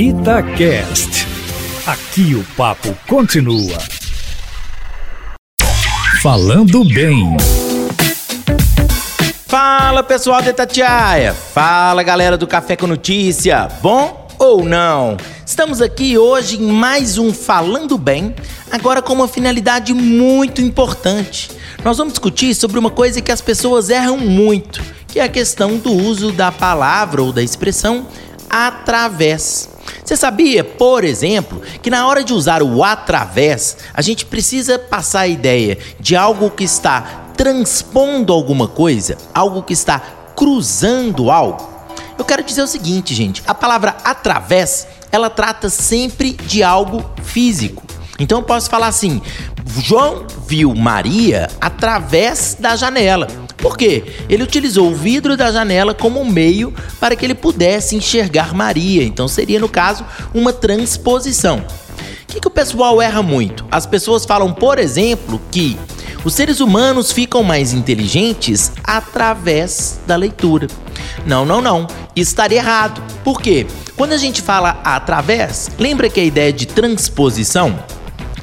Itacast. Aqui o papo continua. Falando bem. Fala pessoal da Itatiaia. Fala galera do Café com Notícia. Bom ou não? Estamos aqui hoje em mais um Falando Bem, agora com uma finalidade muito importante. Nós vamos discutir sobre uma coisa que as pessoas erram muito, que é a questão do uso da palavra ou da expressão através. Você sabia, por exemplo, que na hora de usar o através, a gente precisa passar a ideia de algo que está transpondo alguma coisa, algo que está cruzando algo? Eu quero dizer o seguinte, gente: a palavra através ela trata sempre de algo físico. Então eu posso falar assim: João viu Maria através da janela. Por quê? Ele utilizou o vidro da janela como meio para que ele pudesse enxergar Maria. Então seria, no caso, uma transposição. O que, que o pessoal erra muito? As pessoas falam, por exemplo, que os seres humanos ficam mais inteligentes através da leitura. Não, não, não. Estaria errado. Por quê? Quando a gente fala através, lembra que a ideia de transposição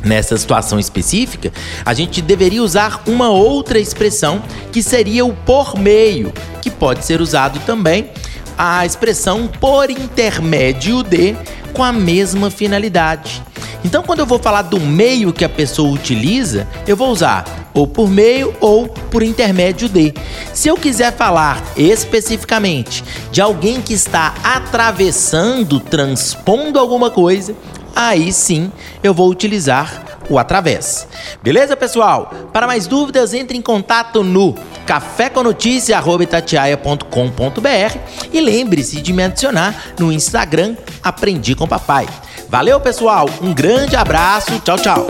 Nessa situação específica, a gente deveria usar uma outra expressão que seria o por meio, que pode ser usado também a expressão por intermédio de com a mesma finalidade. Então, quando eu vou falar do meio que a pessoa utiliza, eu vou usar ou por meio ou por intermédio de. Se eu quiser falar especificamente de alguém que está atravessando, transpondo alguma coisa, aí sim eu vou utilizar o através. Beleza, pessoal? Para mais dúvidas, entre em contato no caféconoticia.com.br e lembre-se de me adicionar no Instagram Aprendi com Papai. Valeu, pessoal. Um grande abraço. Tchau, tchau.